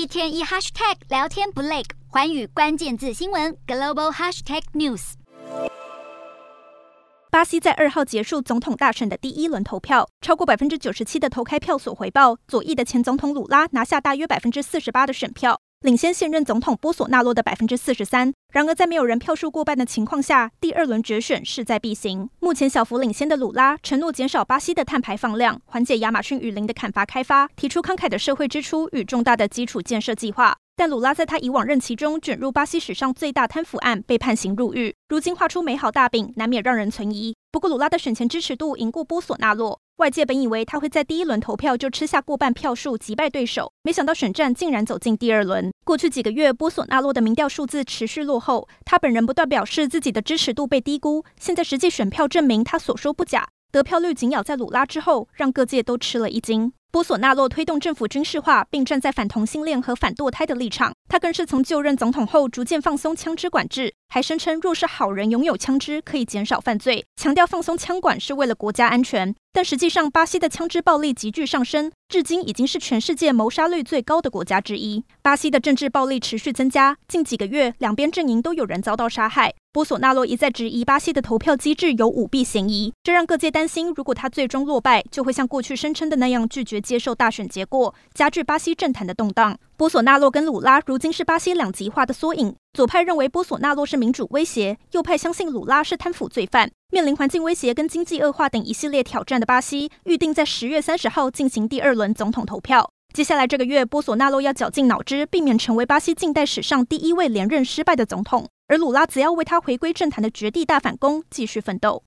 一天一 hashtag 聊天不累，环宇关键字新闻 global hashtag news。巴西在二号结束总统大选的第一轮投票，超过百分之九十七的投开票所回报，左翼的前总统鲁拉拿下大约百分之四十八的选票。领先现任总统波索纳洛的百分之四十三。然而，在没有人票数过半的情况下，第二轮决选势在必行。目前小幅领先的鲁拉承诺减少巴西的碳排放量，缓解亚马逊雨林的砍伐开发，提出慷慨的社会支出与重大的基础建设计划。但鲁拉在他以往任期中卷入巴西史上最大贪腐案，被判刑入狱。如今画出美好大饼，难免让人存疑。不过，鲁拉的选前支持度赢过波索纳洛。外界本以为他会在第一轮投票就吃下过半票数击败对手，没想到选战竟然走进第二轮。过去几个月，波索纳洛的民调数字持续落后，他本人不断表示自己的支持度被低估。现在实际选票证明他所说不假，得票率紧咬在鲁拉之后，让各界都吃了一惊。波索纳洛推动政府军事化，并站在反同性恋和反堕胎的立场。他更是从就任总统后逐渐放松枪支管制，还声称若是好人拥有枪支可以减少犯罪，强调放松枪管是为了国家安全。但实际上，巴西的枪支暴力急剧上升，至今已经是全世界谋杀率最高的国家之一。巴西的政治暴力持续增加，近几个月两边阵营都有人遭到杀害。波索纳洛一再质疑巴西的投票机制有舞弊嫌疑，这让各界担心，如果他最终落败，就会像过去声称的那样拒绝接受大选结果，加剧巴西政坛的动荡。波索纳洛跟鲁拉如今是巴西两极化的缩影，左派认为波索纳洛是民主威胁，右派相信鲁拉是贪腐罪犯。面临环境威胁跟经济恶化等一系列挑战的巴西，预定在十月三十号进行第二轮总统投票。接下来这个月，波索纳洛要绞尽脑汁，避免成为巴西近代史上第一位连任失败的总统，而鲁拉则要为他回归政坛的绝地大反攻继续奋斗。